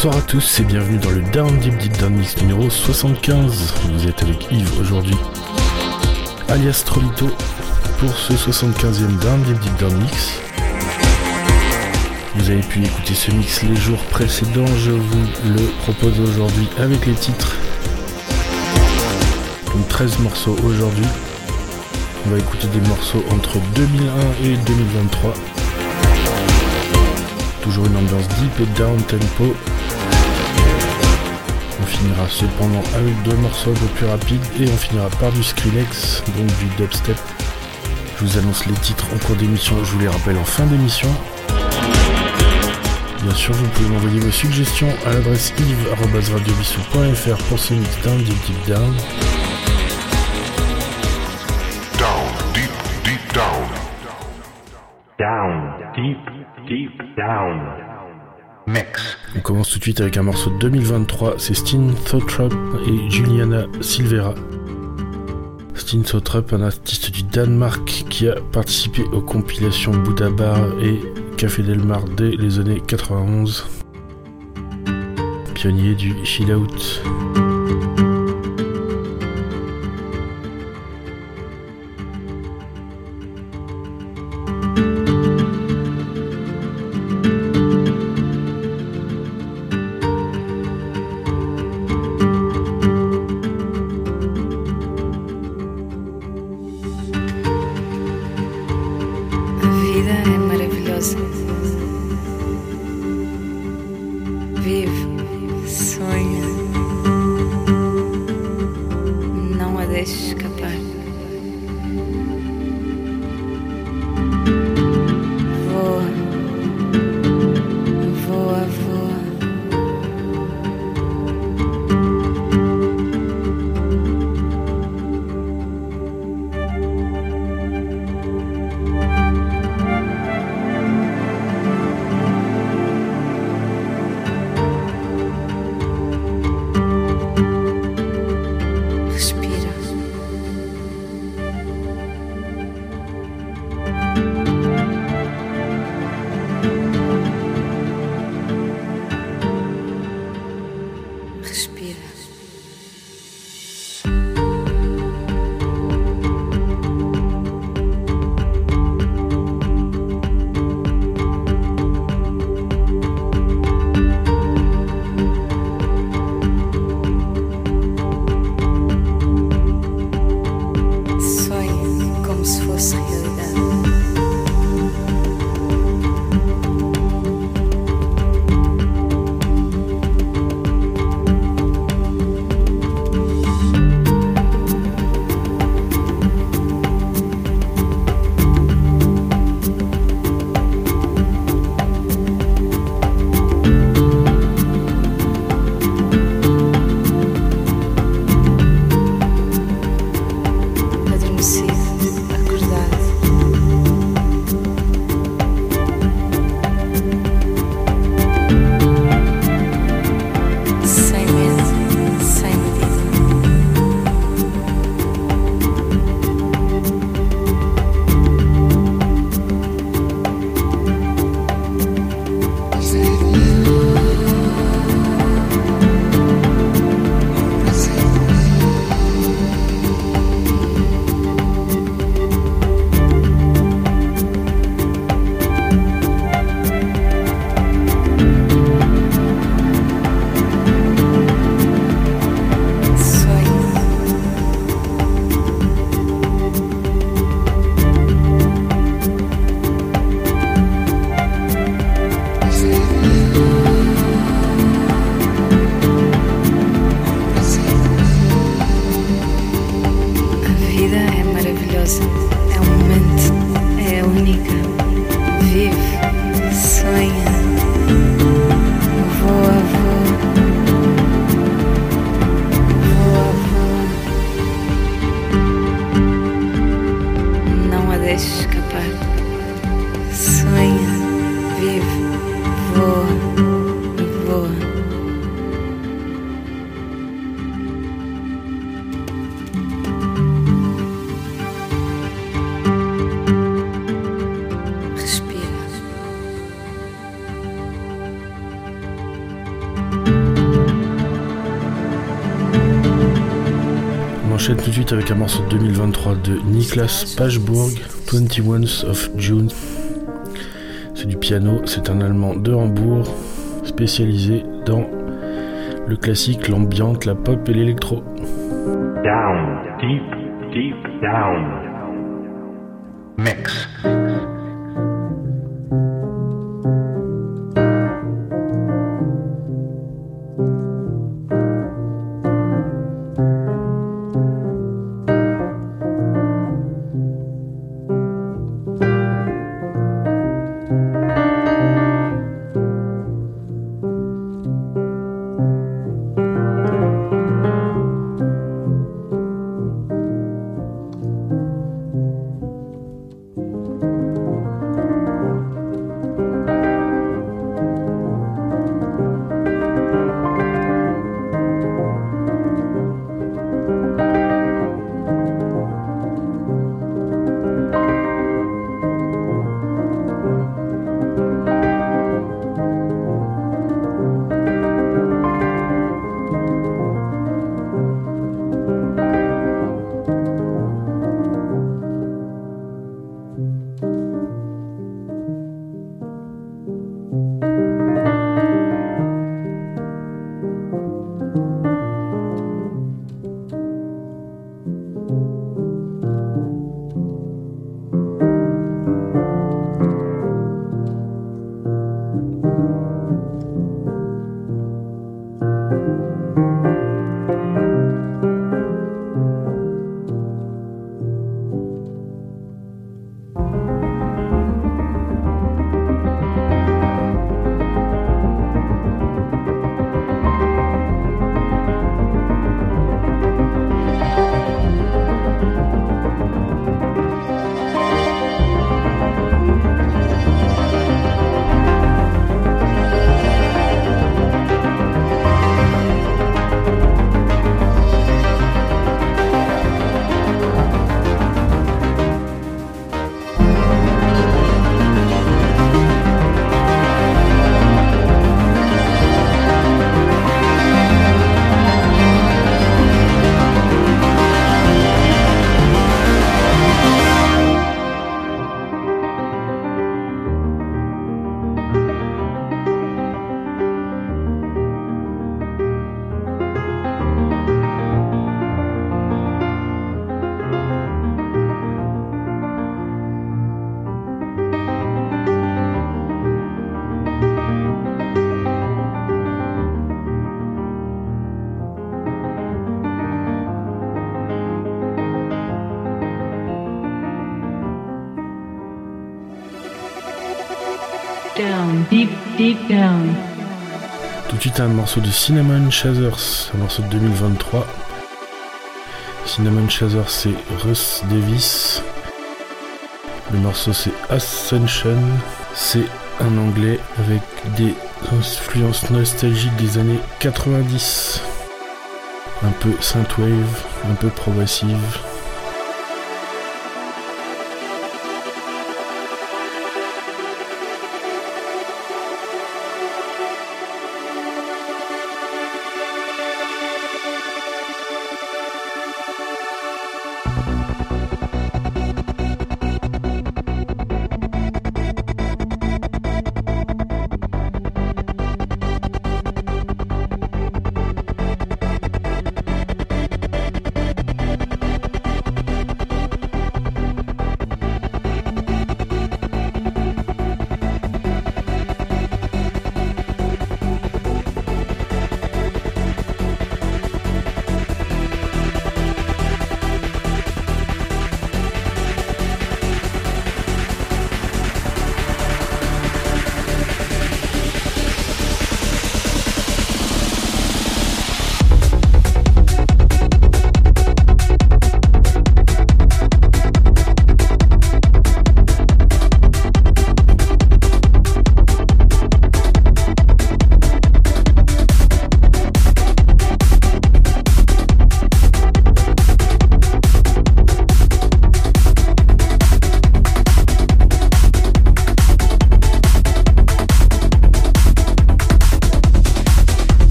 Bonsoir à tous et bienvenue dans le Down Deep Deep Down Mix numéro 75. Vous êtes avec Yves aujourd'hui, alias Trolito, pour ce 75e Down Deep Deep Down Mix. Vous avez pu écouter ce mix les jours précédents, je vous le propose aujourd'hui avec les titres. Donc 13 morceaux aujourd'hui. On va écouter des morceaux entre 2001 et 2023. Toujours une ambiance deep et down tempo. On finira cependant avec deux morceaux un peu plus rapides et on finira par du Skrillex, donc du dubstep. Je vous annonce les titres en cours d'émission, je vous les rappelle en fin d'émission. Bien sûr, vous pouvez m'envoyer vos suggestions à l'adresse yves.radiovissou.fr pour ce mix down, deep deep. Down, commence tout de suite avec un morceau de 2023, c'est Steen Thotrup et Juliana Silvera. Steen Thotrup, un artiste du Danemark qui a participé aux compilations Buddha Bar et Café Del Mar dès les années 91. Pionnier du chill out. Suite avec un morceau de 2023 de Niklas Pagebourg, 21 of June. C'est du piano, c'est un Allemand de Hambourg, spécialisé dans le classique, l'ambiante, la pop et l'électro. Down, deep, deep down. Mix. Morceau de Cinnamon Chasers, un morceau de 2023. Cinnamon Chasers c'est Russ Davis. Le morceau c'est Ascension. C'est un anglais avec des influences nostalgiques des années 90. Un peu synthwave, un peu progressive.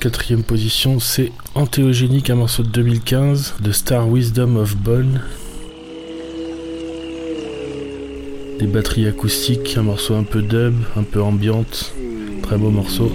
Quatrième position, c'est Antéogénique, un morceau de 2015 de Star Wisdom of Bone. Des batteries acoustiques, un morceau un peu dub, un peu ambiante. Très beau morceau.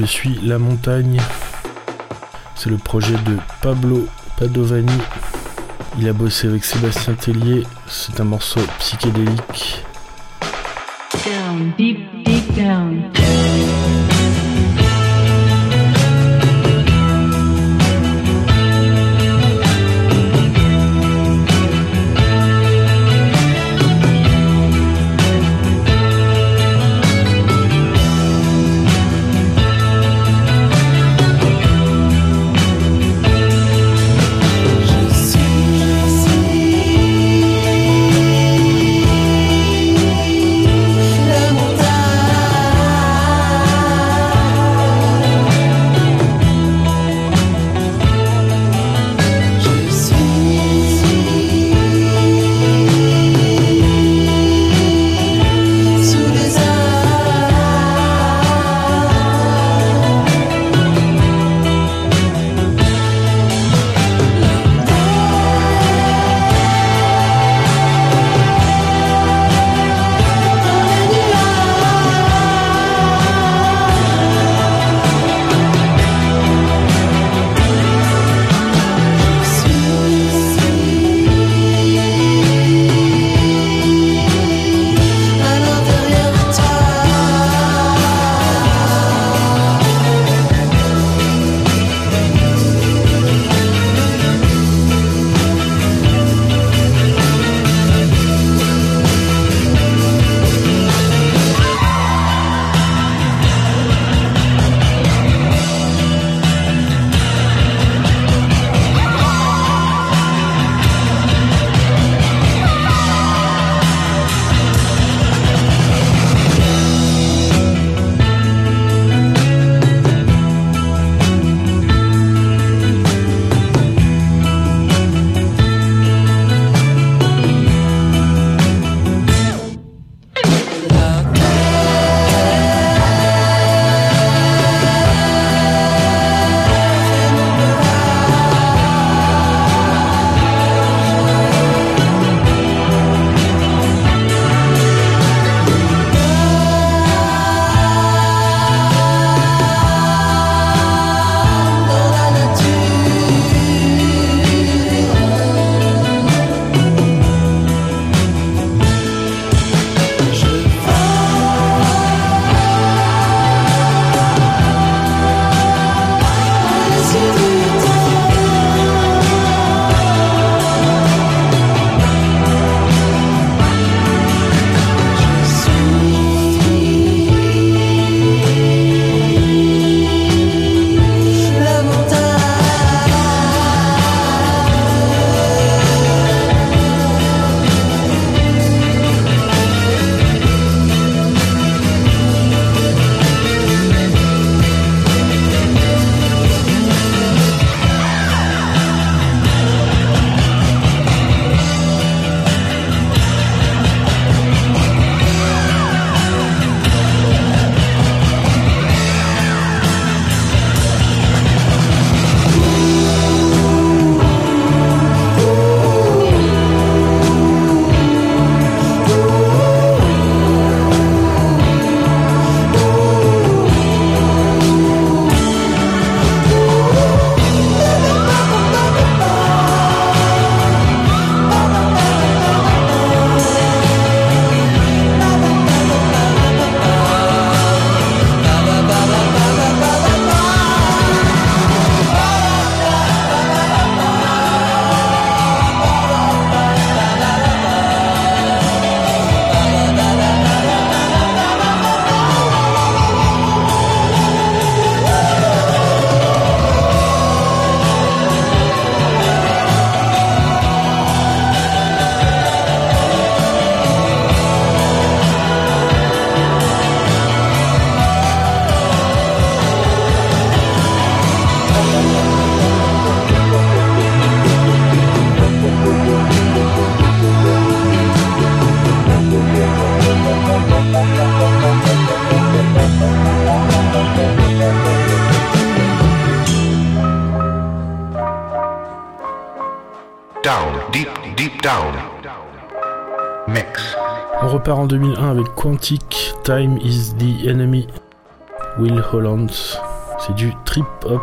Je suis la montagne. C'est le projet de Pablo Padovani. Il a bossé avec Sébastien Tellier. C'est un morceau psychédélique. down, deep, deep down. On repart en 2001 avec Quantic, Time is the Enemy, Will Holland. C'est du trip-hop.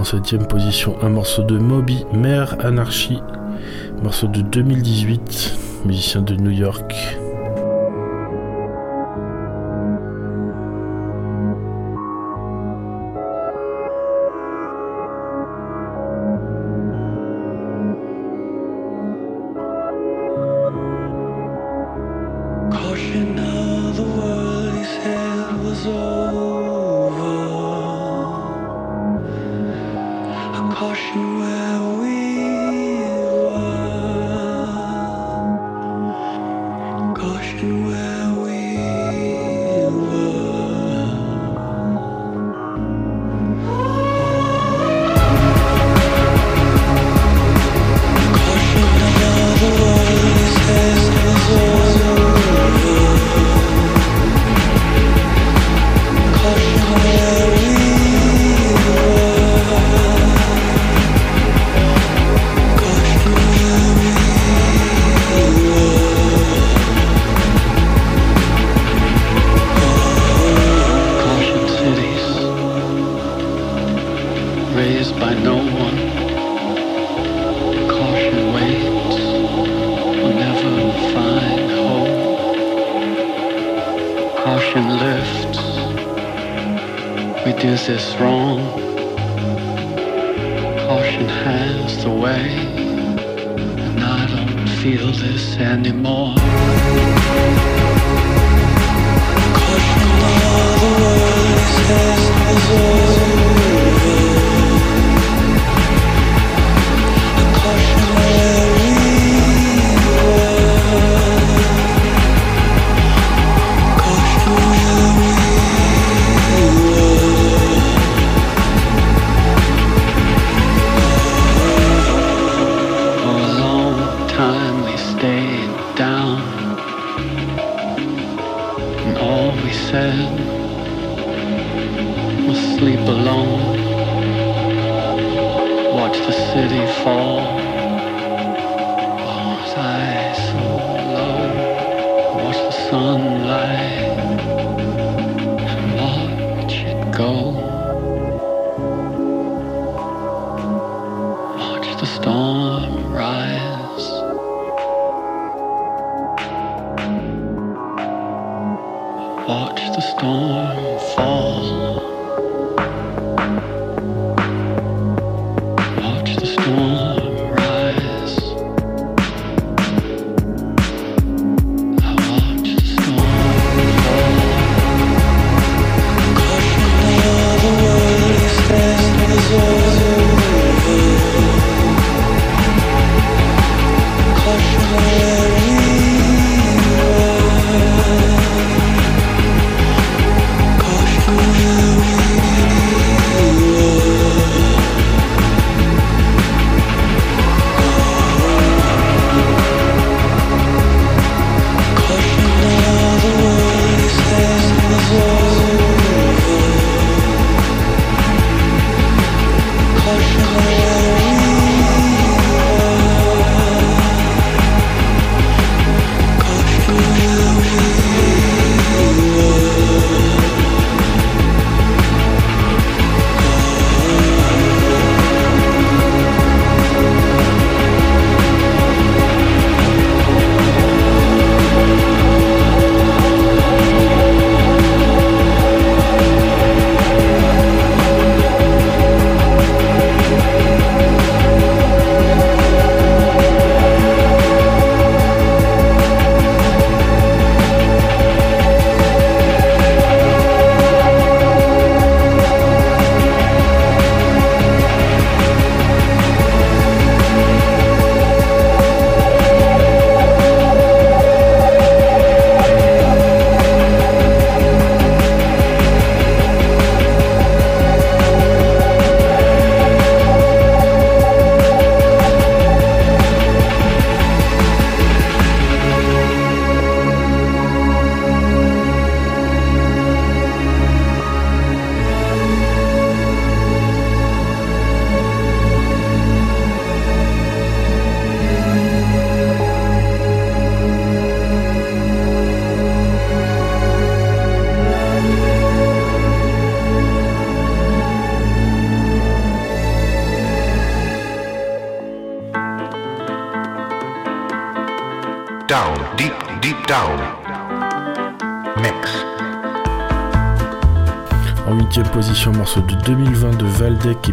En septième position, un morceau de Moby, Mère Anarchie, morceau de 2018, musicien de New York.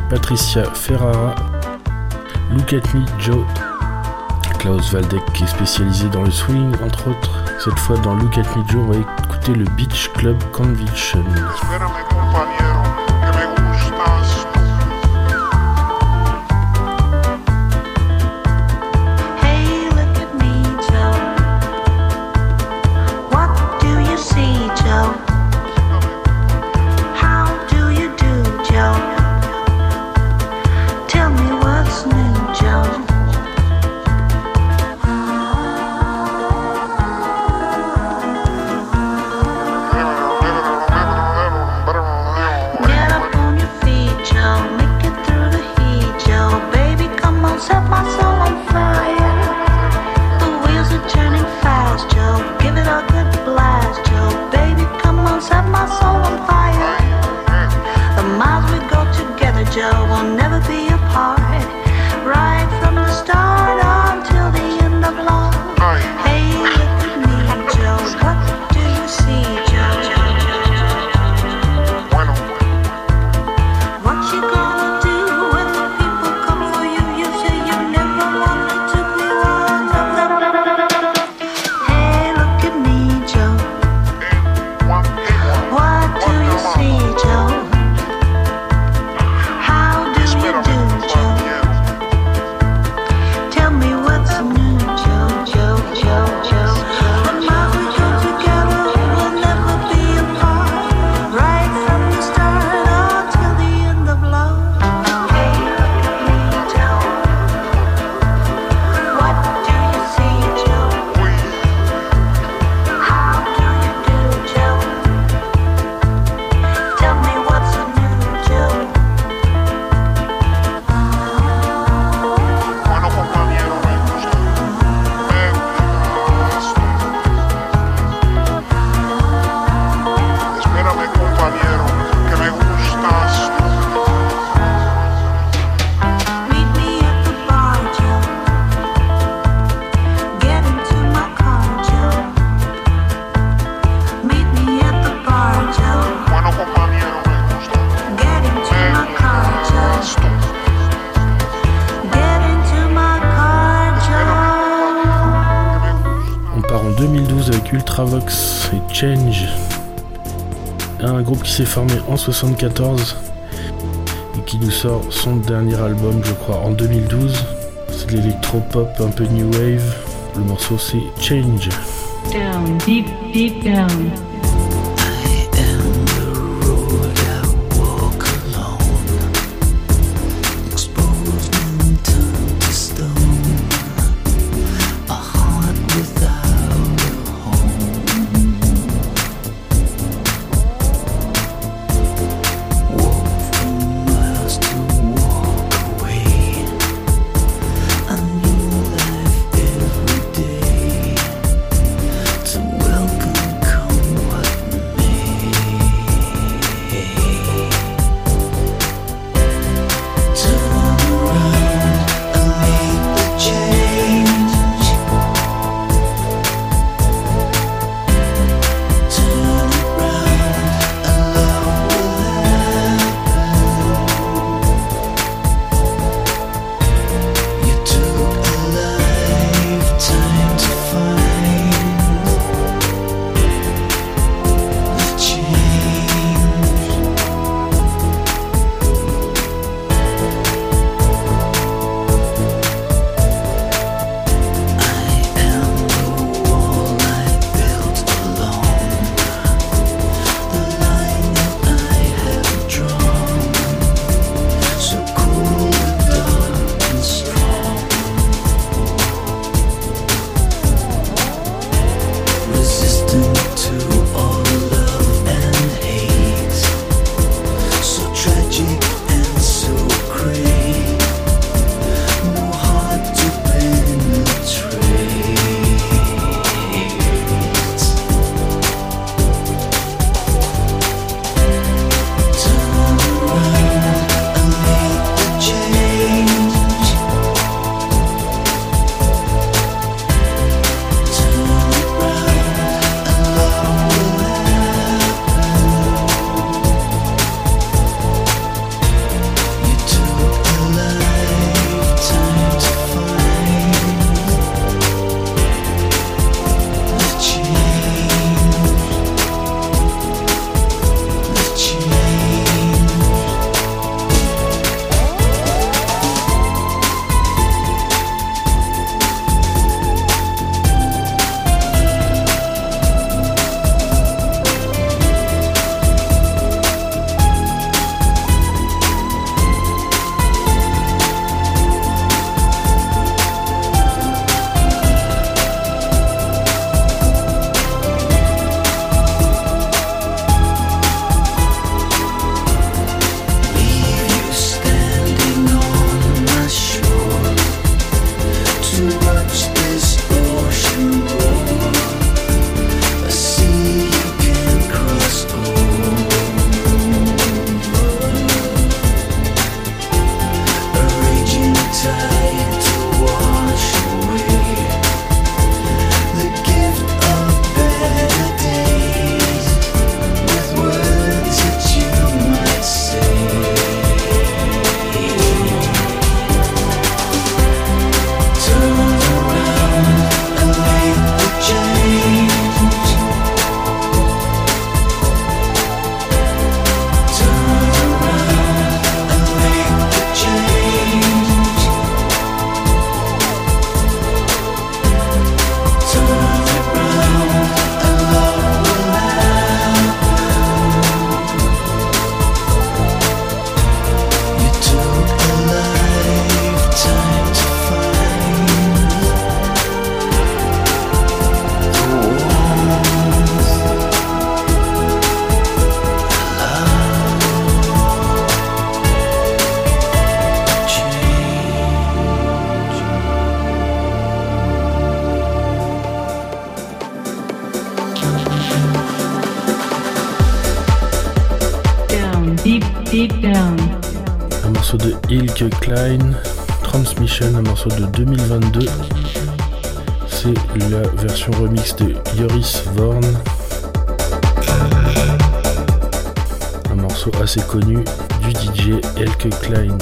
Patricia Ferrara, Look At Me Joe, Klaus Valdek qui est spécialisé dans le swing entre autres. Cette fois dans Look At Me Joe, on va écouter le Beach Club Conviction. Change. Un groupe qui s'est formé en 74 et qui nous sort son dernier album, je crois, en 2012. C'est de l'électro-pop un peu new wave. Le morceau c'est Change. Joris Vorn. Un morceau assez connu du DJ Elke Klein.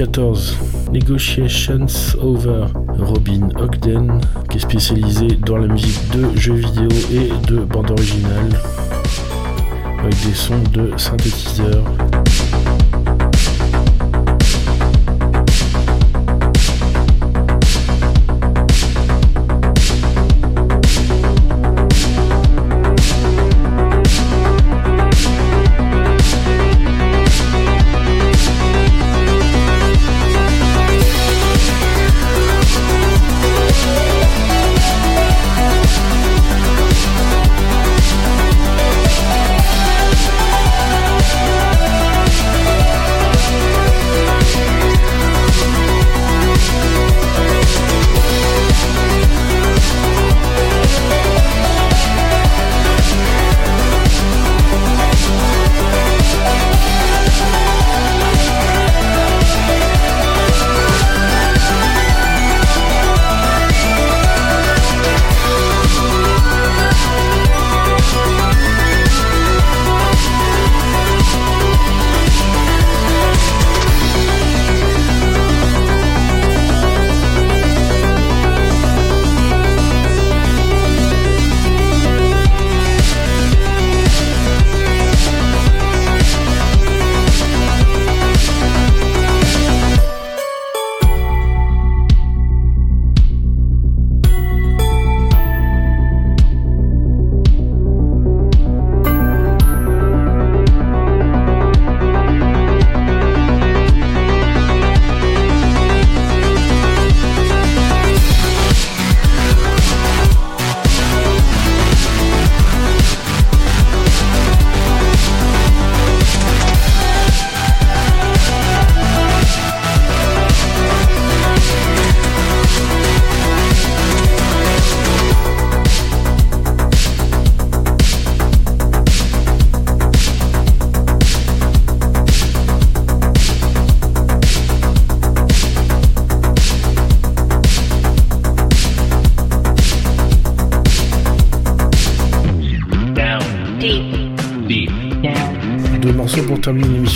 2014. Negotiations Over. Robin Ogden, qui est spécialisé dans la musique de jeux vidéo et de bande originale, avec des sons de synthétiseurs.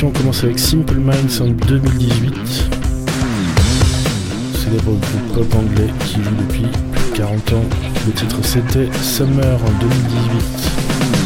On commence avec Simple Minds en 2018. Célèbre groupe pop anglais qui joue depuis plus de 40 ans. Le titre c'était Summer en 2018.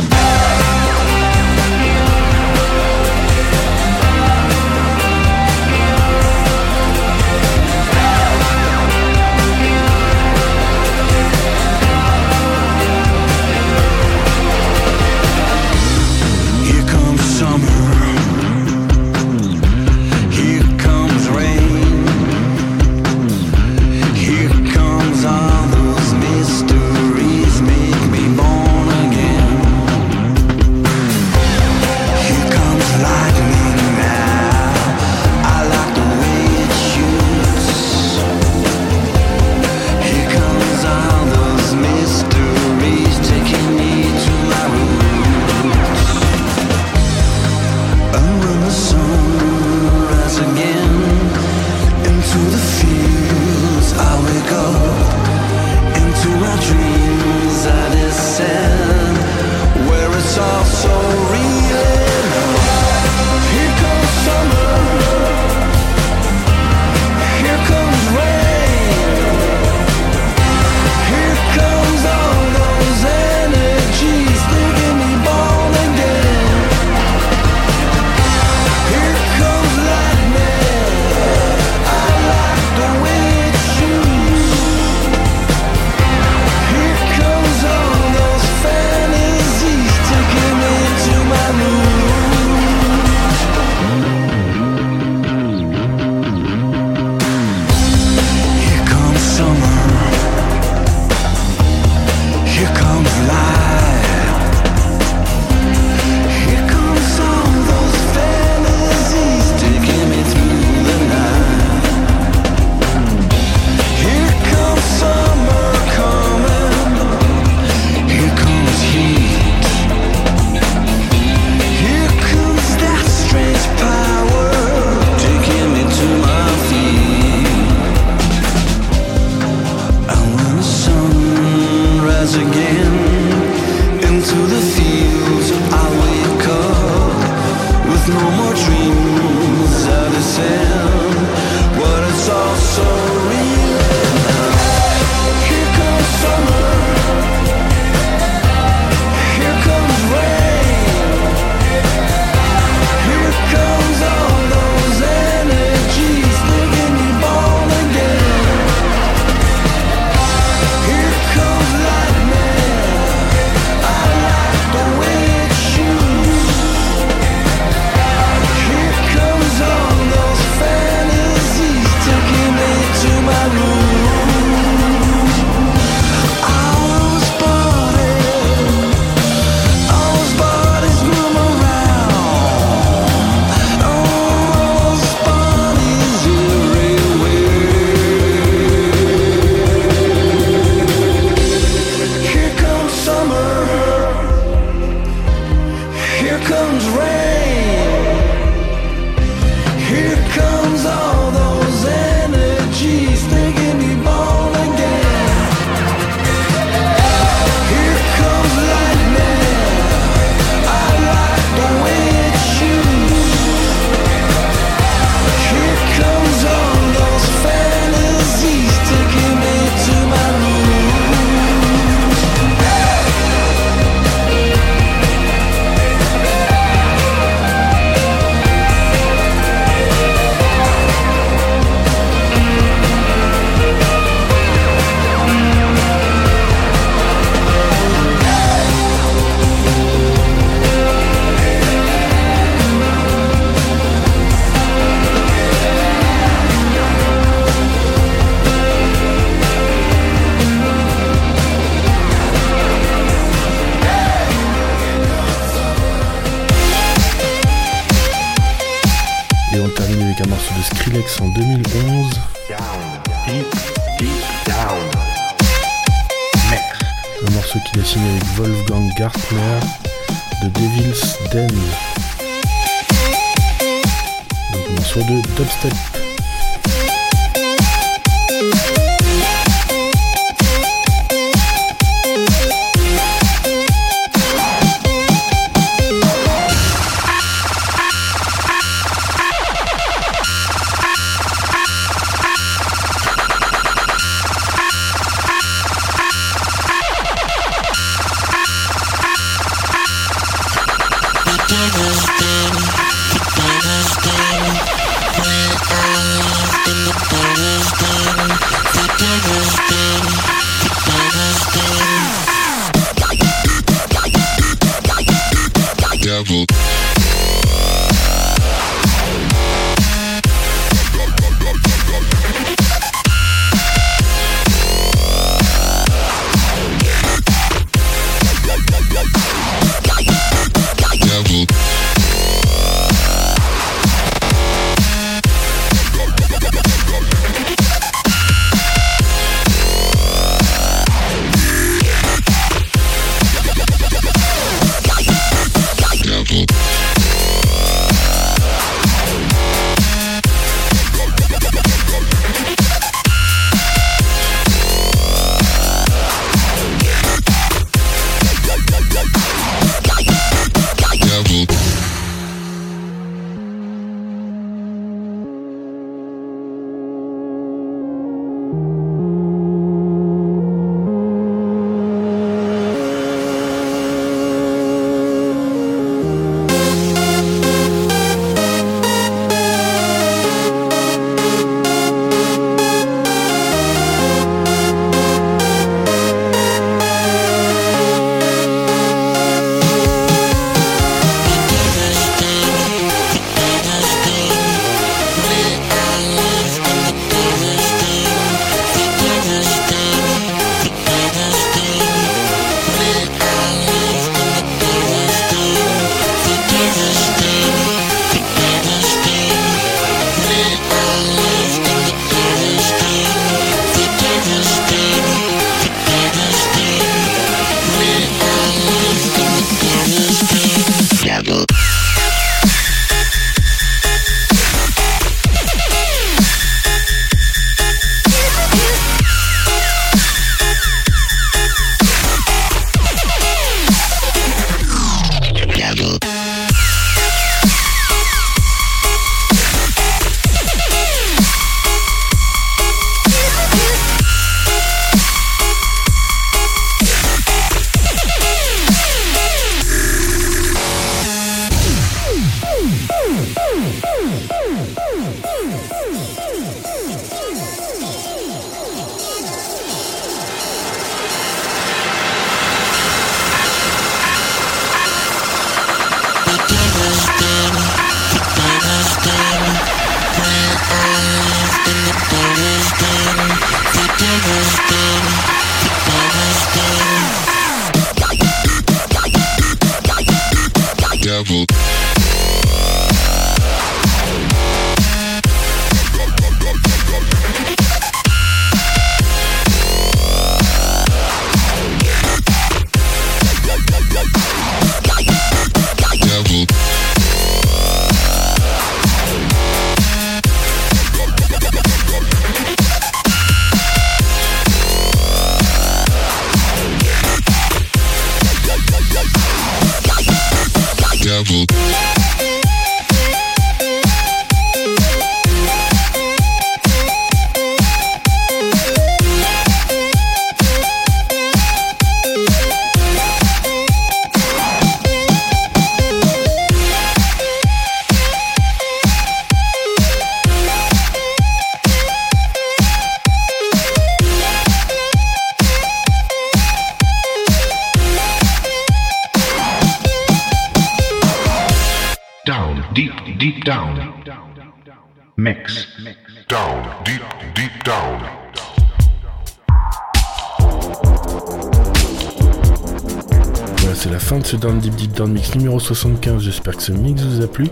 Deep Down Mix numéro 75. J'espère que ce mix vous a plu.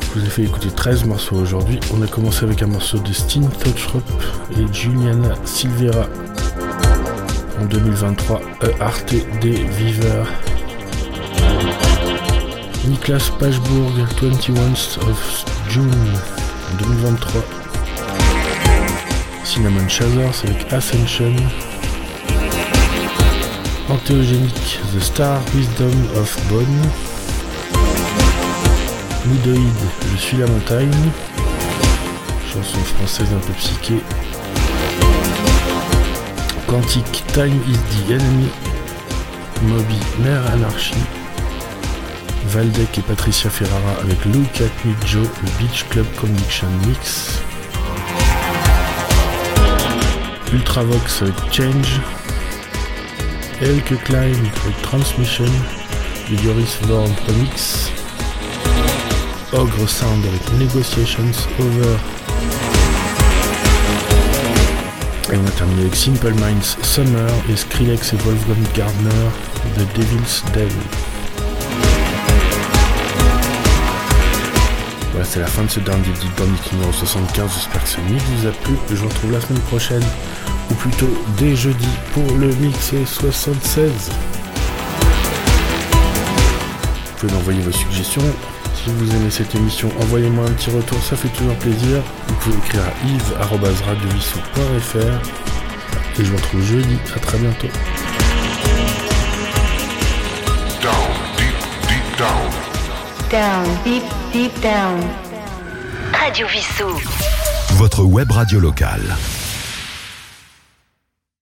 Je vous ai fait écouter 13 morceaux aujourd'hui. On a commencé avec un morceau de Steen Touchrop et Juliana Silvera. En 2023, A Arte. Niklas Pachbourg, 21st of June 2023. Cinnamon Chazers avec Ascension. Antéogénique, The Star Wisdom of Bonne. Moodoid, Je suis la montagne. Chanson française un peu psyché. Quantique, Time is the Enemy. Moby, Mère Anarchie. Valdec et Patricia Ferrara avec Look at Joe, le Beach Club Conviction Mix. Ultravox Change. Elke Klein avec Transmission, le Joris Vorn Remix. Ogre Sound avec Negotiations Over. Et on a terminé avec Simple Minds Summer et Skrillex et Wolfgang Gardner The Devil's Den. Voilà, c'est la fin de ce dernier Deep Mix numéro 75. J'espère que ce mix vous a plu. Je vous retrouve la semaine prochaine, ou plutôt dès jeudi, pour le mix 76. Vous pouvez m'envoyer vos suggestions. Si vous aimez cette émission, envoyez-moi un petit retour, ça fait toujours plaisir. Vous pouvez écrire à yves.radiovissou.fr et je vous retrouve jeudi. À très bientôt. Down, deep, deep down. Down, deep, deep down. Radio Vissou. Votre web radio locale.